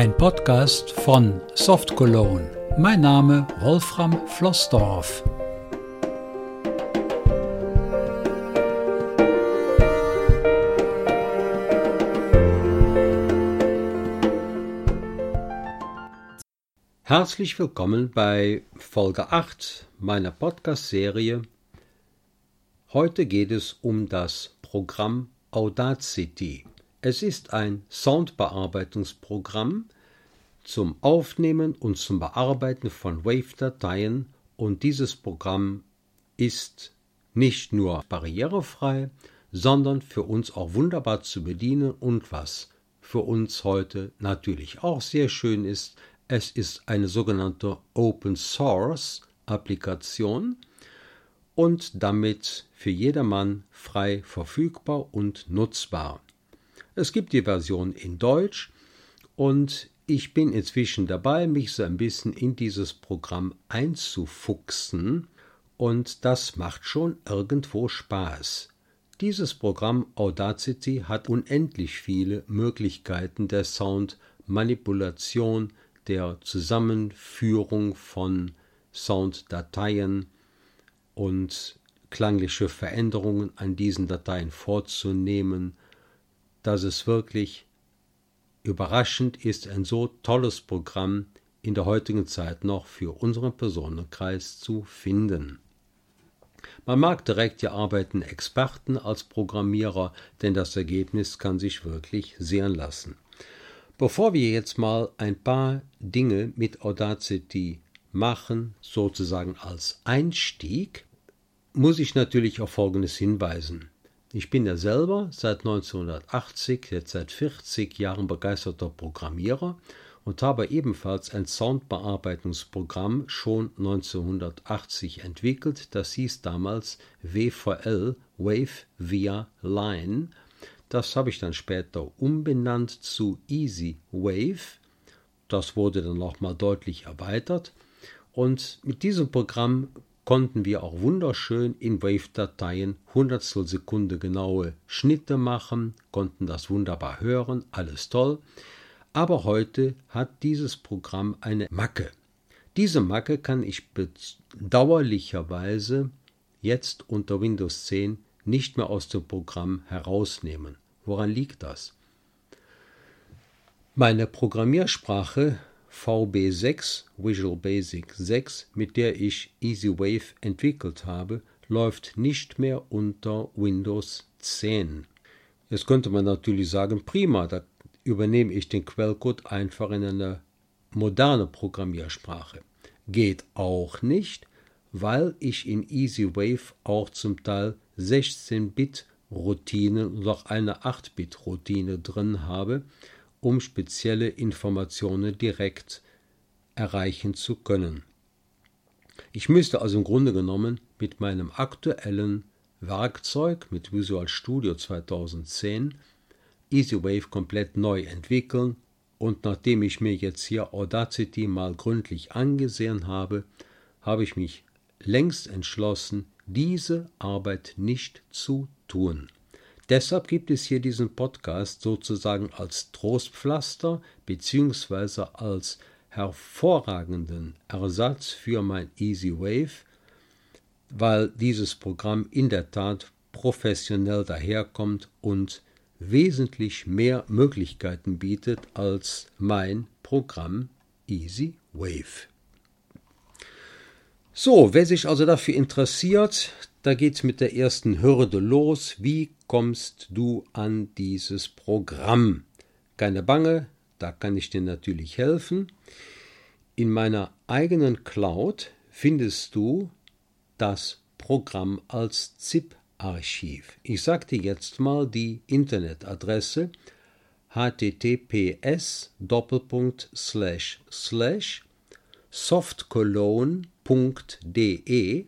Ein Podcast von Soft Cologne. Mein Name Wolfram Flossdorf. Herzlich willkommen bei Folge 8 meiner Podcast-Serie. Heute geht es um das Programm Audacity. Es ist ein Soundbearbeitungsprogramm zum Aufnehmen und zum Bearbeiten von Wave-Dateien und dieses Programm ist nicht nur barrierefrei, sondern für uns auch wunderbar zu bedienen und was für uns heute natürlich auch sehr schön ist, es ist eine sogenannte Open Source Applikation und damit für jedermann frei verfügbar und nutzbar. Es gibt die Version in Deutsch und ich bin inzwischen dabei, mich so ein bisschen in dieses Programm einzufuchsen und das macht schon irgendwo Spaß. Dieses Programm Audacity hat unendlich viele Möglichkeiten der Soundmanipulation, der Zusammenführung von Sounddateien und klangliche Veränderungen an diesen Dateien vorzunehmen, dass es wirklich überraschend ist, ein so tolles Programm in der heutigen Zeit noch für unseren Personenkreis zu finden. Man mag direkt ja arbeiten Experten als Programmierer, denn das Ergebnis kann sich wirklich sehen lassen. Bevor wir jetzt mal ein paar Dinge mit Audacity machen, sozusagen als Einstieg, muss ich natürlich auf Folgendes hinweisen. Ich bin ja selber seit 1980, jetzt seit 40 Jahren begeisterter Programmierer und habe ebenfalls ein Soundbearbeitungsprogramm schon 1980 entwickelt. Das hieß damals WVL, Wave via Line. Das habe ich dann später umbenannt zu Easy Wave. Das wurde dann nochmal deutlich erweitert. Und mit diesem Programm konnten wir auch wunderschön in Wave-Dateien Hundertstel Sekunde genaue Schnitte machen, konnten das wunderbar hören, alles toll. Aber heute hat dieses Programm eine Macke. Diese Macke kann ich bedauerlicherweise jetzt unter Windows 10 nicht mehr aus dem Programm herausnehmen. Woran liegt das? Meine Programmiersprache VB6 Visual Basic 6, mit der ich EasyWave entwickelt habe, läuft nicht mehr unter Windows 10. Jetzt könnte man natürlich sagen, prima, da übernehme ich den Quellcode einfach in eine moderne Programmiersprache. Geht auch nicht, weil ich in EasyWave auch zum Teil 16-Bit Routinen und auch eine 8-Bit-Routine drin habe, um spezielle Informationen direkt erreichen zu können. Ich müsste also im Grunde genommen mit meinem aktuellen Werkzeug mit Visual Studio 2010 EasyWave komplett neu entwickeln und nachdem ich mir jetzt hier Audacity mal gründlich angesehen habe, habe ich mich längst entschlossen, diese Arbeit nicht zu tun. Deshalb gibt es hier diesen Podcast sozusagen als Trostpflaster bzw. als hervorragenden Ersatz für mein Easy Wave, weil dieses Programm in der Tat professionell daherkommt und wesentlich mehr Möglichkeiten bietet als mein Programm Easy Wave. So, wer sich also dafür interessiert, da geht's mit der ersten Hürde los. Wie kommst du an dieses Programm? Keine Bange, da kann ich dir natürlich helfen. In meiner eigenen Cloud findest du das Programm als ZIP-Archiv. Ich sage dir jetzt mal die Internetadresse https softcologne.de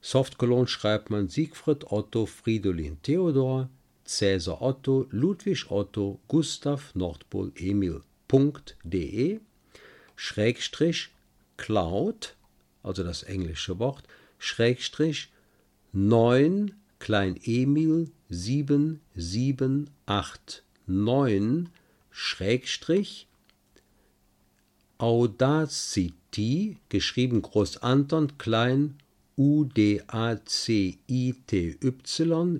Softcologne schreibt man Siegfried Otto Fridolin Theodor Cäsar Otto Ludwig Otto Gustav Nordpol Emil.de Schrägstrich Cloud, also das englische Wort, Schrägstrich 9 Klein Emil 7789 Schrägstrich Audacity, geschrieben groß Anton, klein U-D-A-C-I-T-Y,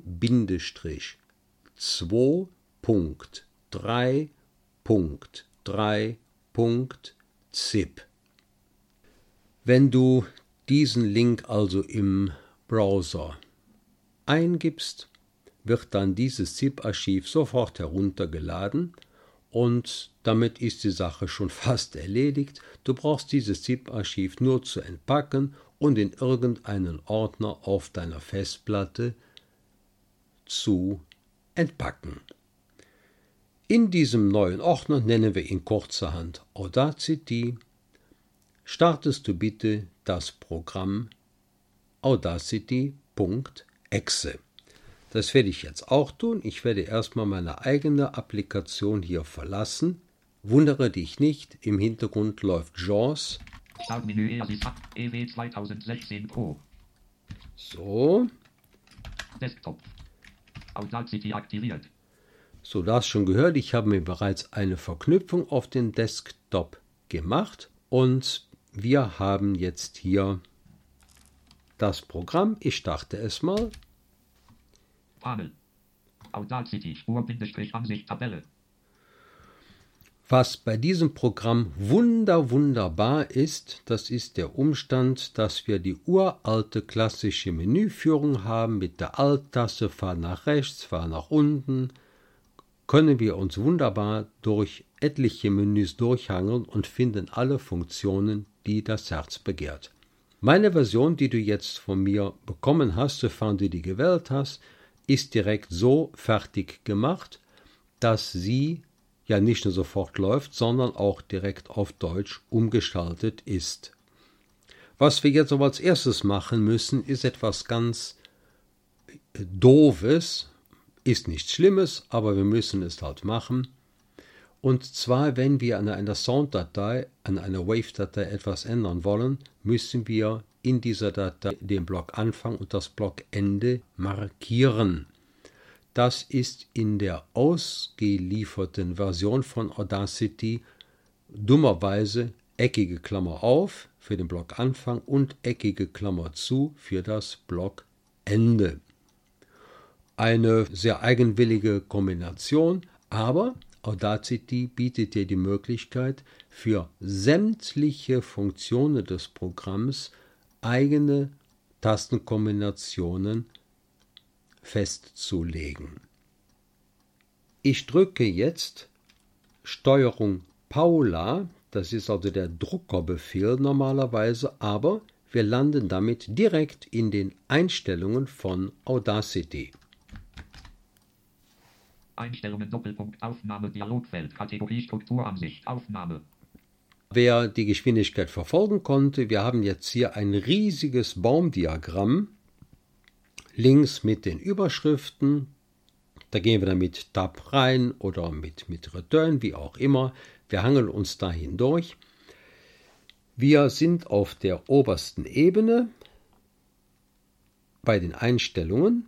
Bindestrich 2.3.3.zip. Wenn du diesen Link also im Browser eingibst, wird dann dieses ZIP-Archiv sofort heruntergeladen und damit ist die Sache schon fast erledigt. Du brauchst dieses ZIP-Archiv nur zu entpacken und in irgendeinen Ordner auf deiner Festplatte zu entpacken. In diesem neuen Ordner nennen wir ihn kurzerhand Audacity. Startest du bitte das Programm audacity.exe. Das werde ich jetzt auch tun. Ich werde erstmal meine eigene Applikation hier verlassen. Wundere dich nicht, im Hintergrund läuft JAWS. Startmenü EW 2016 Pro. So. Desktop. Audacity aktiviert. So, du hast schon gehört, ich habe mir bereits eine Verknüpfung auf den Desktop gemacht und wir haben jetzt hier das Programm. Ich starte es mal. Panel. Audacity Spur-Ansicht Tabelle. Was bei diesem Programm wunder wunderbar ist, das ist der Umstand, dass wir die uralte klassische Menüführung haben mit der Alt-Taste, fahr nach rechts, fahr nach unten, können wir uns wunderbar durch etliche Menüs durchhangeln und finden alle Funktionen, die das Herz begehrt. Meine Version, die du jetzt von mir bekommen hast, sofern du die gewählt hast, ist direkt so fertig gemacht, dass sie ja nicht nur sofort läuft, sondern auch direkt auf Deutsch umgestaltet ist. Was wir jetzt aber als erstes machen müssen, ist etwas ganz Doofes, ist nichts Schlimmes, aber wir müssen es halt machen. Und zwar, wenn wir an einer Sounddatei, an einer Wave-Datei etwas ändern wollen, müssen wir in dieser Datei den Block Anfang und das Block Ende markieren. Das ist in der ausgelieferten Version von Audacity dummerweise eckige Klammer auf für den Block Anfang und eckige Klammer zu für das Block Ende. Eine sehr eigenwillige Kombination, aber Audacity bietet dir die Möglichkeit, für sämtliche Funktionen des Programms eigene Tastenkombinationen festzulegen. Ich drücke jetzt Steuerung Paula, das ist also der Druckerbefehl normalerweise, aber wir landen damit direkt in den Einstellungen von Audacity. Einstellungen Doppelpunkt Aufnahme Dialogfeld Kategorie Strukturansicht Aufnahme. Wer die Geschwindigkeit verfolgen konnte, wir haben jetzt hier ein riesiges Baumdiagramm links mit den Überschriften. Da gehen wir dann mit Tab rein oder mit, mit Return, wie auch immer. Wir hangeln uns da hindurch. Wir sind auf der obersten Ebene bei den Einstellungen.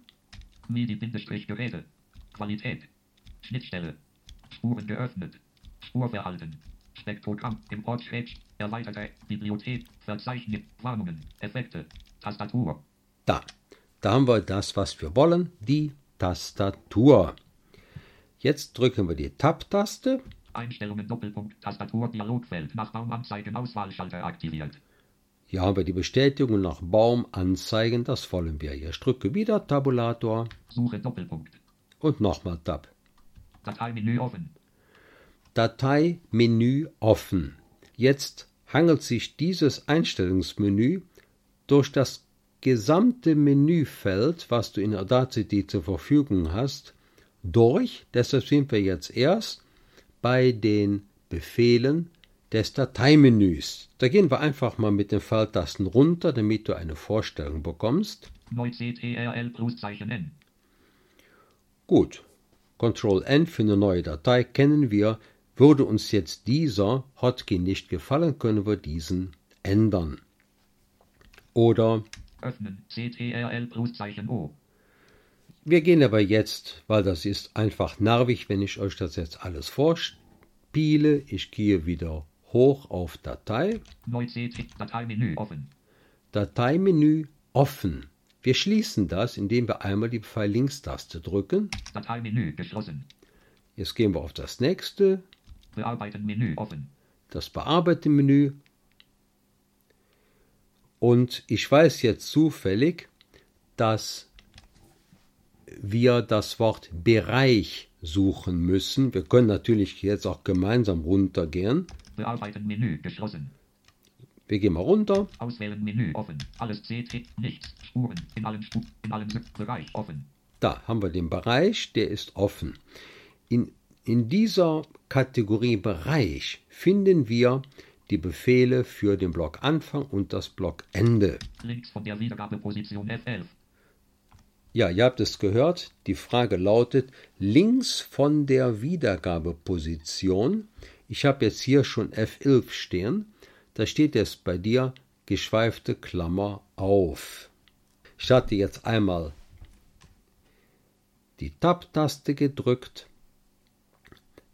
MIDI-Geräte. Qualität. Schnittstelle. Spuren geöffnet. Spurverhalten. Spektrogramm. Import Erweiterte Bibliothek. Verzeichnis. Warnungen. Effekte. Tastatur. Da. Da haben wir das, was wir wollen, die Tastatur. Jetzt drücken wir die Tab-Taste. Einstellungen Doppelpunkt Tastatur Dialogfeld nach Baumanzeigen Auswahlschalter aktiviert. Hier haben wir die Bestätigung nach Baum anzeigen, das wollen wir. Ich drücke wieder Tabulator. Suche Doppelpunkt. Und nochmal Tab. Dateimenü offen. Dateimenü offen. Jetzt hangelt sich dieses Einstellungsmenü durch das gesamte Menüfeld, was du in Audacity zur Verfügung hast, durch. Deshalb sind wir jetzt erst bei den Befehlen des Dateimenüs. Da gehen wir einfach mal mit den Pfeiltasten runter, damit du eine Vorstellung bekommst. Gut. Ctrl N für eine neue Datei kennen wir. Würde uns jetzt dieser Hotkey nicht gefallen, können wir diesen ändern. Oder Öffnen. CTRL Pluszeichen O. Wir gehen aber jetzt, weil das ist einfach nervig, wenn ich euch das jetzt alles vorspiele. Ich gehe wieder hoch auf Datei, Neu Dateimenü offen. Dateimenü offen. Wir schließen das, indem wir einmal die Pfeil-Links-Taste drücken. Dateimenü geschlossen. Jetzt gehen wir auf das nächste, Bearbeiten Menü offen. das Bearbeiten-Menü. Und ich weiß jetzt zufällig, dass wir das Wort Bereich suchen müssen. Wir können natürlich jetzt auch gemeinsam runtergehen. Bearbeiten Menü geschlossen. Wir gehen mal runter. Auswählen Menü offen. Alles C nichts. Spuren in allen Spuren in allen Bereich offen. Da haben wir den Bereich, der ist offen. In, in dieser Kategorie Bereich finden wir die Befehle für den Block Anfang und das Block Ende. Links von der Wiedergabeposition F11. Ja, ihr habt es gehört. Die Frage lautet links von der Wiedergabeposition. Ich habe jetzt hier schon F11 stehen. Da steht jetzt bei dir geschweifte Klammer auf. Ich hatte jetzt einmal die Tab-Taste gedrückt.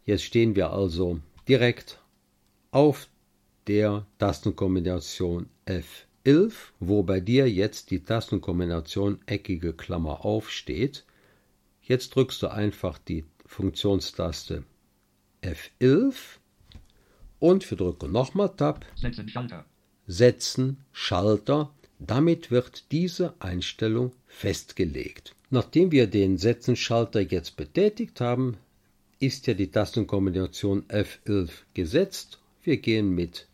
Jetzt stehen wir also direkt auf der Tastenkombination F11, wo bei dir jetzt die Tastenkombination eckige Klammer auf steht. Jetzt drückst du einfach die Funktionstaste F11 und wir drücken nochmal Tab, Setzen Schalter. Setzen, Schalter. Damit wird diese Einstellung festgelegt. Nachdem wir den Setzen-Schalter jetzt betätigt haben, ist ja die Tastenkombination F11 gesetzt. Wir gehen mit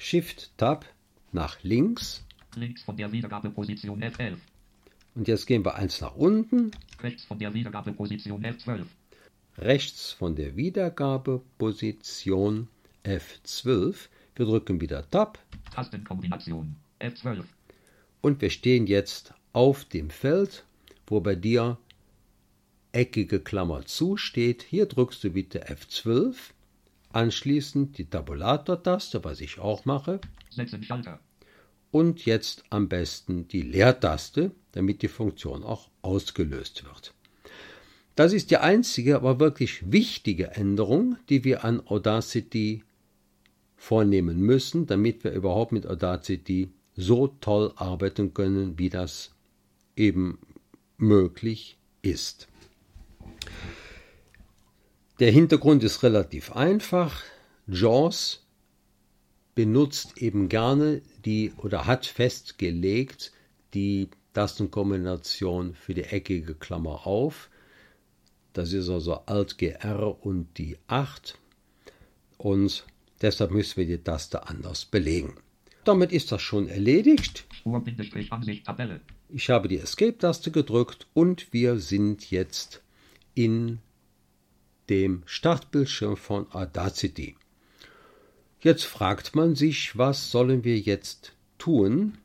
Shift-Tab nach links Links von der Wiedergabeposition F11. und jetzt gehen wir eins nach unten, Rechts von der Wiedergabeposition F12. rechts von der Wiedergabeposition F12. Wir drücken wieder Tab Tastenkombination F12. und wir stehen jetzt auf dem Feld, wo bei dir eckige Klammer zu steht. Hier drückst du bitte F12, anschließend die Tabulator-Taste, was ich auch mache, und jetzt am besten die Leertaste, damit die Funktion auch ausgelöst wird. Das ist die einzige, aber wirklich wichtige Änderung, die wir an Audacity vornehmen müssen, damit wir überhaupt mit Audacity so toll arbeiten können, wie das eben möglich ist. Der Hintergrund ist relativ einfach. JAWS benutzt eben gerne die oder hat festgelegt die Tastenkombination für die eckige Klammer auf. Das ist also Alt GR und die 8 und deshalb müssen wir die Taste anders belegen. Damit ist das schon erledigt. Ich habe die Escape-Taste gedrückt und wir sind jetzt in dem Startbildschirm von Audacity. Jetzt fragt man sich, was sollen wir jetzt tun?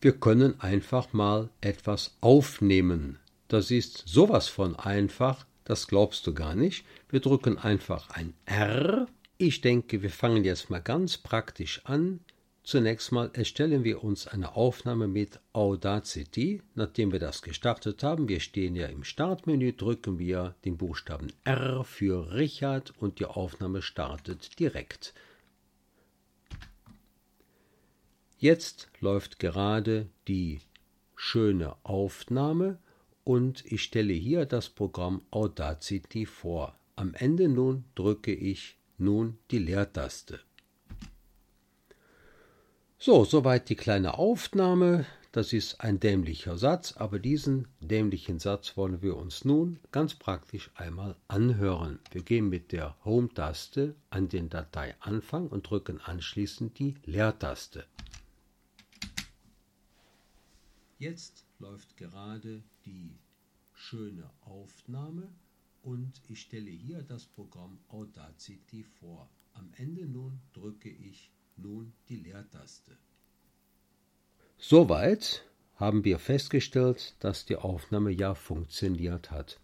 Wir können einfach mal etwas aufnehmen. Das ist sowas von einfach, das glaubst du gar nicht. Wir drücken einfach ein R. Ich denke, wir fangen jetzt mal ganz praktisch an. Zunächst mal erstellen wir uns eine Aufnahme mit Audacity. Nachdem wir das gestartet haben, wir stehen ja im Startmenü, drücken wir den Buchstaben R für Richard und die Aufnahme startet direkt. Jetzt läuft gerade die schöne Aufnahme und ich stelle hier das Programm Audacity vor. Am Ende nun drücke ich nun die Leertaste. So, soweit die kleine Aufnahme. Das ist ein dämlicher Satz, aber diesen dämlichen Satz wollen wir uns nun ganz praktisch einmal anhören. Wir gehen mit der Home-Taste an den Dateianfang und drücken anschließend die Leertaste. Jetzt läuft gerade die schöne Aufnahme und ich stelle hier das Programm Audacity vor. Am Ende nun drücke ich nun die Leertaste. Soweit haben wir festgestellt, dass die Aufnahme ja funktioniert hat.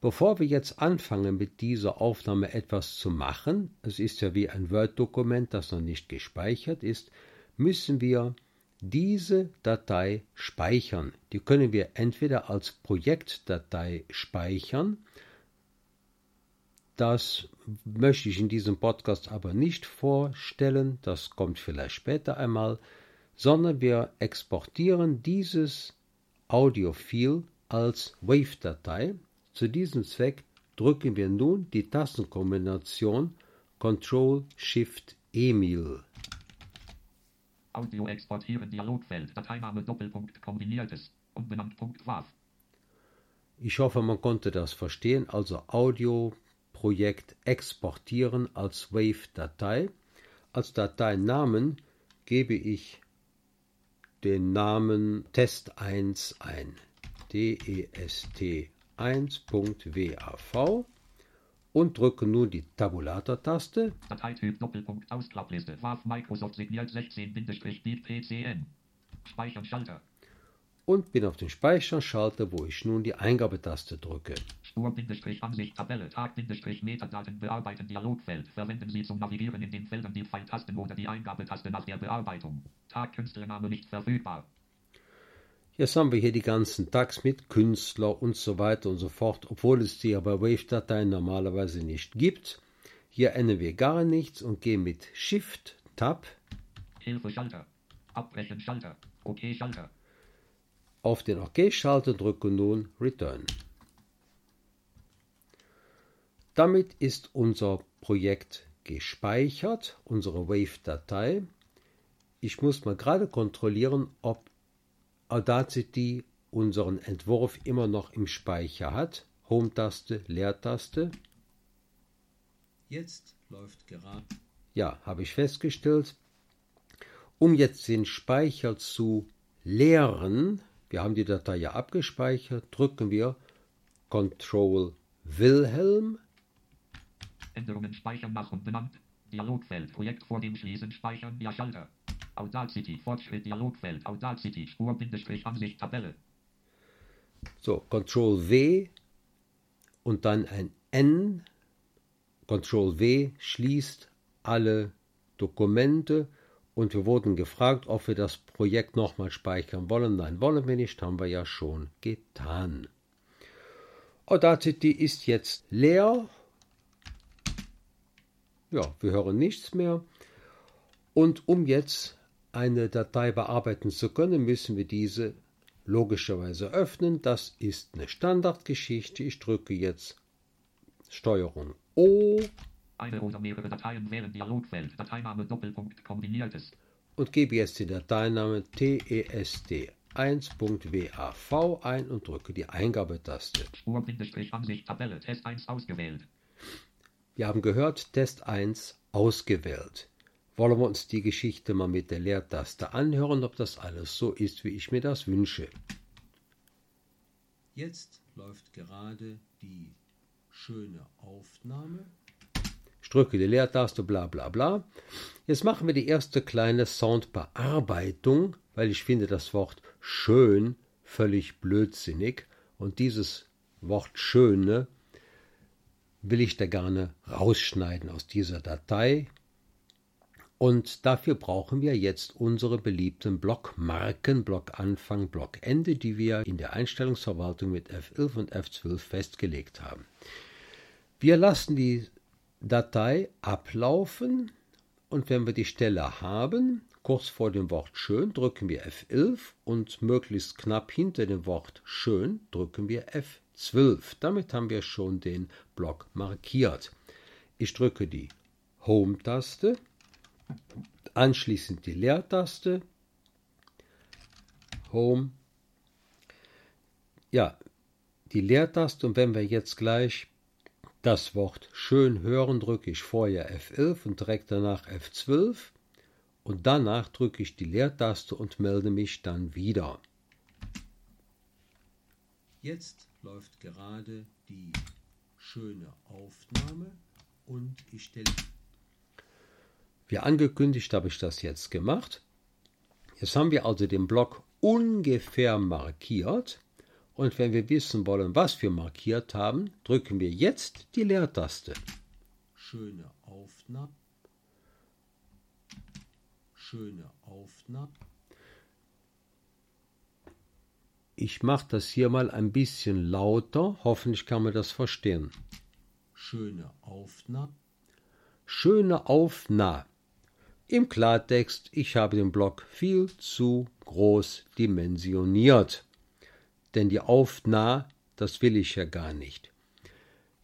Bevor wir jetzt anfangen, mit dieser Aufnahme etwas zu machen, es ist ja wie ein Word-Dokument, das noch nicht gespeichert ist, müssen wir diese Datei speichern. Die können wir entweder als Projektdatei speichern Das möchte ich in diesem Podcast aber nicht vorstellen, das kommt vielleicht später einmal, sondern wir exportieren dieses Audiofil als Wave-Datei. Zu diesem Zweck drücken wir nun die Tastenkombination Ctrl Shift Emil. Audio exportieren Dialogfeld. Dateiname Doppelpunkt kombiniertes. Unbenannt Punkt WAV. Ich hoffe, man konnte das verstehen. Also Audioprojekt exportieren als Wave-Datei. Als Dateinamen gebe ich den Namen Test1 ein. DEST 1.wav und drücke nun die Tabulator-Taste. Dateityp Doppelpunkt Ausklappliste. WAV Microsoft signiert 16-Bit PCN. Speichern Schalter. und bin auf den Speicherschalter, wo ich nun die Eingabetaste drücke. Spur-Ansicht Tabelle Tag-Metadaten bearbeiten Dialogfeld. Verwenden Sie zum Navigieren in den Feldern die Pfeiltasten oder die Eingabetaste nach der Bearbeitung. Tag Künstlername nicht verfügbar. Jetzt haben wir hier die ganzen Tags mit Künstler und so weiter und so fort, obwohl es die ja bei Wave-Dateien normalerweise nicht gibt. Hier ändern wir gar nichts und gehen mit Shift, Tab Hilfe Schalter. Abbrechen Schalter. OK Schalter. auf den OK-Schalter und drücke nun Return. Damit ist unser Projekt gespeichert, unsere Wave-Datei. Ich muss mal gerade kontrollieren, ob Audacity unseren Entwurf immer noch im Speicher hat. Home-Taste, Leertaste. Jetzt läuft gerade. Ja, habe ich festgestellt. Um jetzt den Speicher zu leeren, wir haben die Datei ja abgespeichert, drücken wir Ctrl Wilhelm Änderungen speichern nach und benannt. Dialogfeld. Projekt vor dem Schließen speichern. Ja Schalter. Audacity. Fortschritt Dialogfeld. Audacity. Spur-Ansicht Tabelle. So, Ctrl W und dann ein N. Ctrl W schließt alle Dokumente und wir wurden gefragt, ob wir das Projekt nochmal speichern wollen. Nein, wollen wir nicht, haben wir ja schon getan. Audacity ist jetzt leer. Ja, wir hören nichts mehr. Und um jetzt eine Datei bearbeiten zu können, müssen wir diese logischerweise öffnen. Das ist eine Standardgeschichte. Ich drücke jetzt Steuerung O Eine oder mehrere Dateien wählen Dialogfeld. Dateiname Doppelpunkt kombiniertes. und gebe jetzt den Dateinamen test1.wav ein und drücke die Eingabetaste. Spur-Ansicht Tabelle. Test 1 ausgewählt. Wir haben gehört, Test 1 ausgewählt. Wollen wir uns die Geschichte mal mit der Leertaste anhören, ob das alles so ist, wie ich mir das wünsche. Jetzt läuft gerade die schöne Aufnahme. Ich drücke die Leertaste, bla bla bla. Jetzt machen wir die erste kleine Soundbearbeitung, weil ich finde das Wort schön völlig blödsinnig und dieses Wort schöne will ich da gerne rausschneiden aus dieser Datei. Und dafür brauchen wir jetzt unsere beliebten Blockmarken, Blockanfang, Blockende, die wir in der Einstellungsverwaltung mit F11 und F12 festgelegt haben. Wir lassen die Datei ablaufen und wenn wir die Stelle haben, kurz vor dem Wort schön, drücken wir F11 und möglichst knapp hinter dem Wort schön drücken wir F12. Damit haben wir schon den Block markiert. Ich drücke die Home-Taste, anschließend die Leertaste, Home, ja, die Leertaste. Und wenn wir jetzt gleich das Wort schön hören, drücke ich vorher F11 und direkt danach F12 und danach drücke ich die Leertaste und melde mich dann wieder. Jetzt läuft gerade die schöne Aufnahme und ich stelle. Wie angekündigt habe ich das jetzt gemacht. Jetzt haben wir also den Block ungefähr markiert. Und wenn wir wissen wollen, was wir markiert haben, drücken wir jetzt die Leertaste. Schöne Aufnahme. Schöne Aufnahme. Ich mache das hier mal ein bisschen lauter. Hoffentlich kann man das verstehen. Schöne Aufnahme. Schöne Aufnahme. Im Klartext, ich habe den Block viel zu groß dimensioniert. Denn die Aufnah, das will ich ja gar nicht.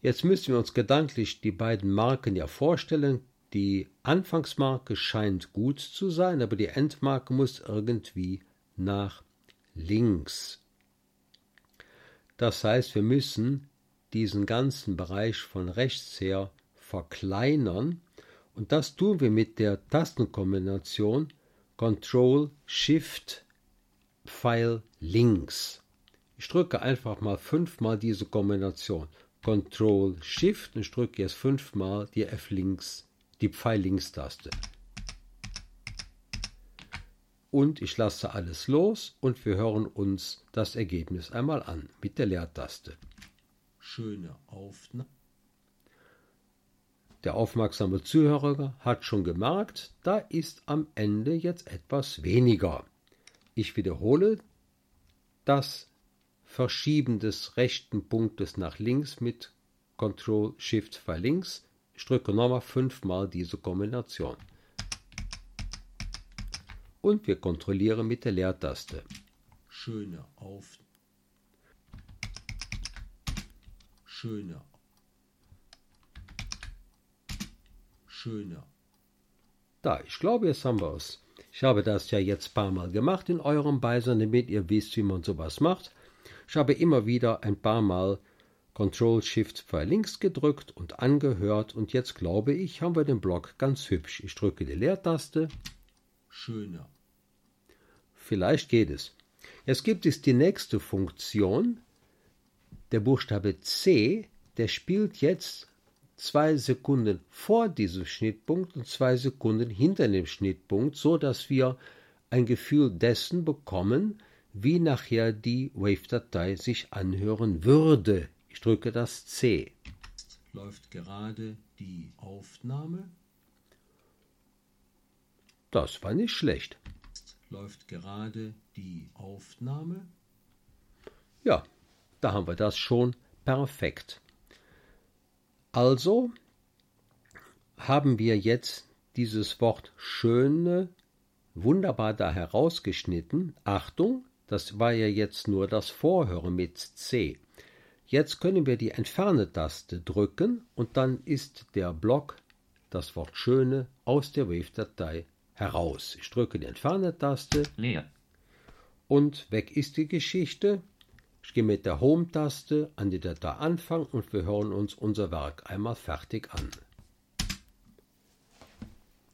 Jetzt müssen wir uns gedanklich die beiden Marken ja vorstellen. Die Anfangsmarke scheint gut zu sein, aber die Endmarke muss irgendwie nach links. Das heißt, wir müssen diesen ganzen Bereich von rechts her verkleinern und das tun wir mit der Tastenkombination Ctrl Shift Pfeil links. Ich drücke einfach mal fünfmal diese Kombination. Ctrl Shift und drücke jetzt fünfmal die F links, die Pfeil links Taste. Und ich lasse alles los und wir hören uns das Ergebnis einmal an mit der Leertaste. Schöne Aufnahme. Der aufmerksame Zuhörer hat schon gemerkt, da ist am Ende jetzt etwas weniger. Ich wiederhole das Verschieben des rechten Punktes nach links mit Ctrl Shift Pfeil links. Ich drücke nochmal fünfmal diese Kombination. Und wir kontrollieren mit der Leertaste. Schöne Auf. Schöne schöner. Da, ich glaube, jetzt haben wir es. Ich habe das ja jetzt ein paar Mal gemacht in eurem Beisein, damit ihr wisst, wie man sowas macht. Ich habe immer wieder ein paar Mal Ctrl Shift Pfeil links gedrückt und angehört und jetzt glaube ich, haben wir den Block ganz hübsch. Ich drücke die Leertaste. Schöner. Vielleicht geht es. Jetzt gibt es die nächste Funktion. Der Buchstabe C, der spielt jetzt zwei Sekunden vor diesem Schnittpunkt und zwei Sekunden hinter dem Schnittpunkt, so dass wir ein Gefühl dessen bekommen, wie nachher die Wave-Datei sich anhören würde. Ich drücke das C. Läuft gerade die Aufnahme. Das war nicht schlecht. Läuft gerade die Aufnahme. Ja, da haben wir das schon perfekt. Also haben wir jetzt dieses Wort schöne wunderbar da herausgeschnitten. Achtung, das war ja jetzt nur das Vorhören mit C. Jetzt können wir die Entferne-Taste drücken und dann ist der Block, das Wort schöne, aus der Wave-Datei heraus. Ich drücke die Entferne-Taste. Und weg ist die Geschichte. Ich gehe mit der Home-Taste an die Datei Anfang und wir hören uns unser Werk einmal fertig an.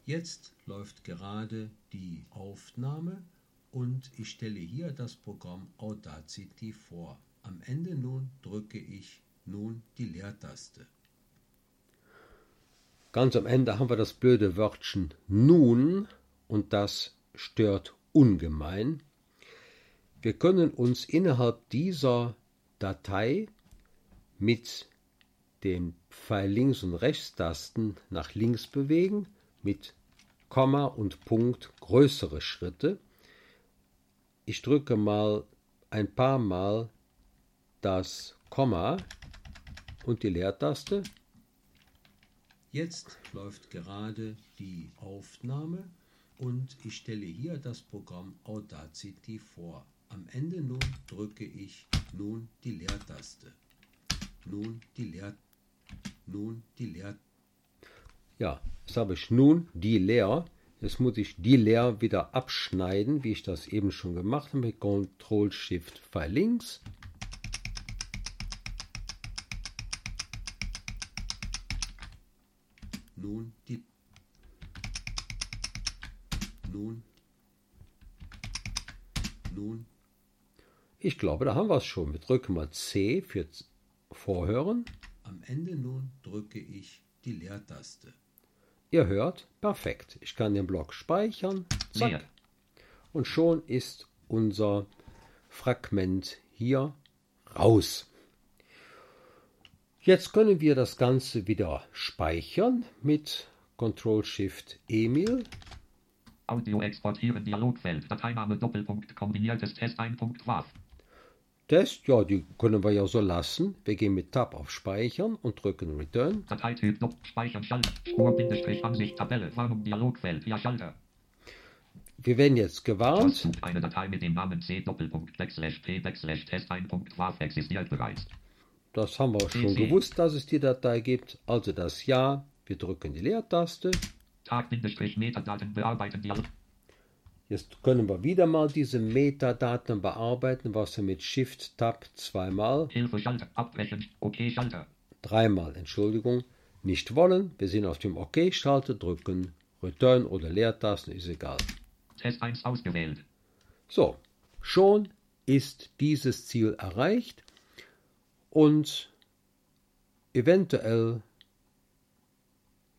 Jetzt läuft gerade die Aufnahme und ich stelle hier das Programm Audacity vor. Am Ende nun drücke ich nun die Leertaste. Ganz am Ende haben wir das blöde Wörtchen nun und das stört ungemein. Wir können uns innerhalb dieser Datei mit dem Pfeil links und rechts Tasten nach links bewegen, mit Komma und Punkt größere Schritte. Ich drücke mal ein paar Mal das Komma und die Leertaste. Jetzt läuft gerade die Aufnahme und ich stelle hier das Programm Audacity vor. Am Ende nun drücke ich nun die Leertaste. Nun die Leer. Nun die Leer. Ja, jetzt habe ich nun die Leer. Jetzt muss ich die Leer wieder abschneiden, wie ich das eben schon gemacht habe, mit Ctrl Shift Pfeil links. Nun die nun nun ich glaube, da haben wir es schon. Wir drücken mal C für Vorhören. Am Ende nun drücke ich die Leertaste. Ihr hört, perfekt. Ich kann den Block speichern. Zack. Leer. Und schon ist unser Fragment hier raus. Jetzt können wir das Ganze wieder speichern mit Ctrl Shift Emil Audio exportieren Dialogfeld Dateiname Doppelpunkt kombiniertes Test 1.wav Test, ja, die können wir ja so lassen. Wir gehen mit Tab auf Speichern und drücken Return. Dateityp Dopp, Speichern, Schalter, Spur, Bindestrich, Ansicht, Tabelle, Warnung, Dialogfeld, ja, Schalter. Wir werden jetzt gewarnt. Auszug, eine Datei mit dem Namen C Doppelpunkt Backslash P Backslash Test 1.wav existiert bereits. Das haben wir schon PC. gewusst, dass es die Datei gibt. Also das Ja. Wir drücken die Leertaste. Metadaten bearbeiten Dialog. Jetzt können wir wieder mal diese Metadaten bearbeiten, was wir mit Shift Tab zweimal, Hilfe Schalter, abbrechen, OK Schalter. dreimal, Entschuldigung, nicht wollen. Wir sind auf dem OK-Schalter, drücken Return oder Leertasten, ist egal. Test 1 ausgewählt. So, schon ist dieses Ziel erreicht und eventuell,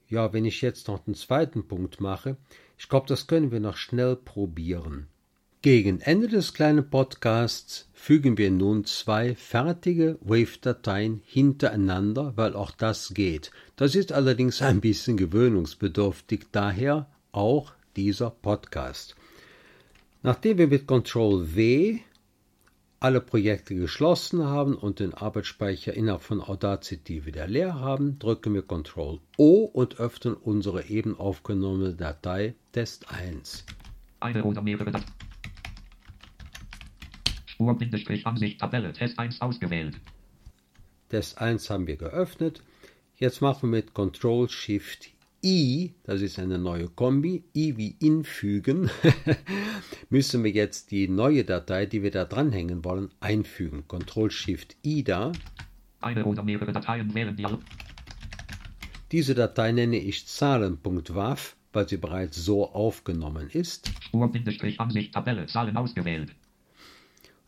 ja, wenn ich jetzt noch einen zweiten Punkt mache, ich glaube, das können wir noch schnell probieren. Gegen Ende des kleinen Podcasts fügen wir nun zwei fertige Wave-Dateien hintereinander, weil auch das geht. Das ist allerdings ein bisschen gewöhnungsbedürftig, daher auch dieser Podcast. Nachdem wir mit Ctrl W alle Projekte geschlossen haben und den Arbeitsspeicher innerhalb von Audacity wieder leer haben, drücken wir Ctrl O und öffnen unsere eben aufgenommene Datei Test 1. Eine oder mehrere Dateien. Spur Bindestrich Ansicht Tabelle Test 1 ausgewählt. Test 1 haben wir geöffnet. Jetzt machen wir mit Ctrl Shift I, das ist eine neue Kombi, I wie infügen, müssen wir jetzt die neue Datei, die wir da dranhängen wollen, einfügen. Ctrl Shift I da. Eine oder mehrere Dateien wählen Dialog. Diese Datei nenne ich Zahlen.wav, weil sie bereits so aufgenommen ist. Spur Bindestrich Ansicht Tabelle Zahlen ausgewählt.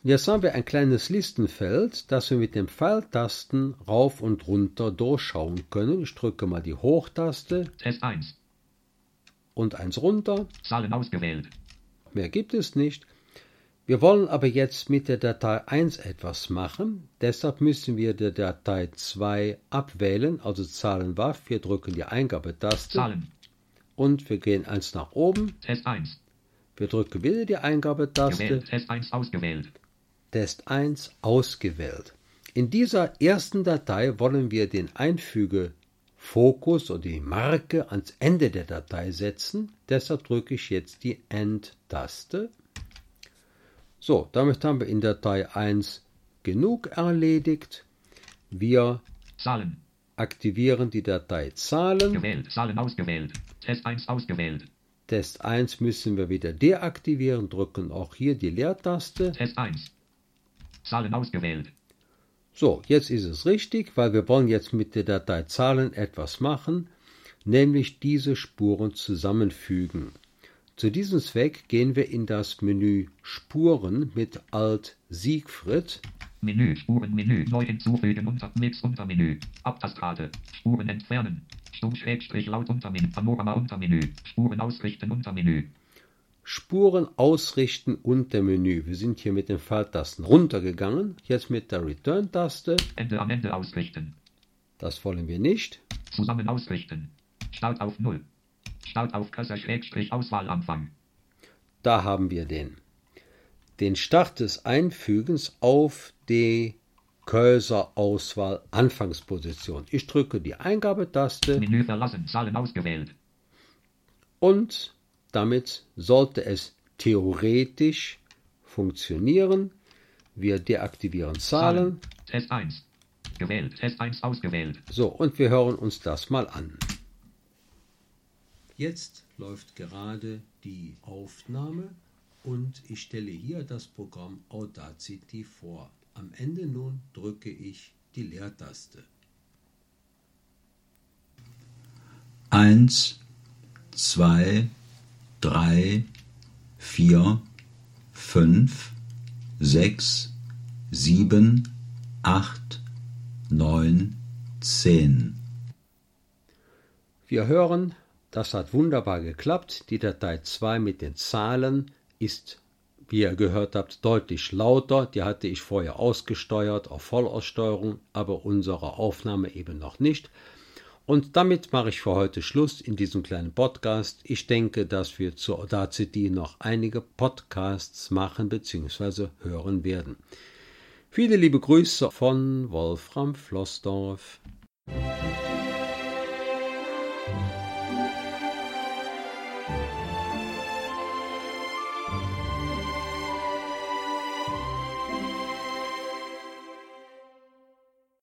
Jetzt haben wir ein kleines Listenfeld, das wir mit den Pfeiltasten rauf und runter durchschauen können. Ich drücke mal die Hochtaste Test 1. und eins runter. Zahlen ausgewählt. Mehr gibt es nicht. Wir wollen aber jetzt mit der Datei 1 etwas machen. Deshalb müssen wir die Datei 2 abwählen, also Zahlenwaff. Wir drücken die Eingabetaste Zahlen. und wir gehen eins nach oben. Test 1. Wir drücken wieder die Eingabetaste. Gewählt. Test 1 ausgewählt. Test 1 ausgewählt. In dieser ersten Datei wollen wir den Einfügefokus oder die Marke ans Ende der Datei setzen. Deshalb drücke ich jetzt die End-Taste. So, damit haben wir in Datei 1 genug erledigt. Wir Zahlen. aktivieren die Datei Zahlen. Gewählt. Zahlen ausgewählt. Test 1 ausgewählt. Test 1 müssen wir wieder deaktivieren, drücken auch hier die Leertaste. Test 1. Zahlen ausgewählt. So, jetzt ist es richtig, weil wir wollen jetzt mit der Datei Zahlen etwas machen, nämlich diese Spuren zusammenfügen. Zu diesem Zweck gehen wir in das Menü Spuren mit Alt Siegfried. Menü. Spurenmenü. Neu hinzufügen. Unter Mix Untermenü. Abtastkarte. Spuren entfernen. Stumm Schrägstrich laut Untermenü. Panorama Untermenü. Spuren ausrichten Untermenü. Spuren ausrichten Untermenü. Wir sind hier mit den Pfeiltasten runtergegangen. Jetzt mit der Return-Taste. Ende am Ende ausrichten. Das wollen wir nicht. Zusammen ausrichten. Start auf 0. Start auf Cursor Schrägstrich Auswahlanfang. Da haben wir den. Den Start des Einfügens auf die Cursor-Auswahl Anfangsposition. Ich drücke die Eingabetaste Menü verlassen. Zahlen ausgewählt. und damit sollte es theoretisch funktionieren. Wir deaktivieren Zahlen. Test 1. Gewählt. Test 1 ausgewählt. So, und wir hören uns das mal an. Jetzt läuft gerade die Aufnahme und ich stelle hier das Programm Audacity vor. Am Ende nun drücke ich die Leertaste. Eins, zwei, drei, vier, fünf, sechs, sieben, acht, neun, zehn. Wir hören, das hat wunderbar geklappt. Die Datei 2 mit den Zahlen ist, wie ihr gehört habt, deutlich lauter. Die hatte ich vorher ausgesteuert auf Vollaussteuerung, aber unsere Aufnahme eben noch nicht. Und damit mache ich für heute Schluss in diesem kleinen Podcast. Ich denke, dass wir zur Audacity noch einige Podcasts machen bzw. hören werden. Viele liebe Grüße von Wolfram Flossdorf.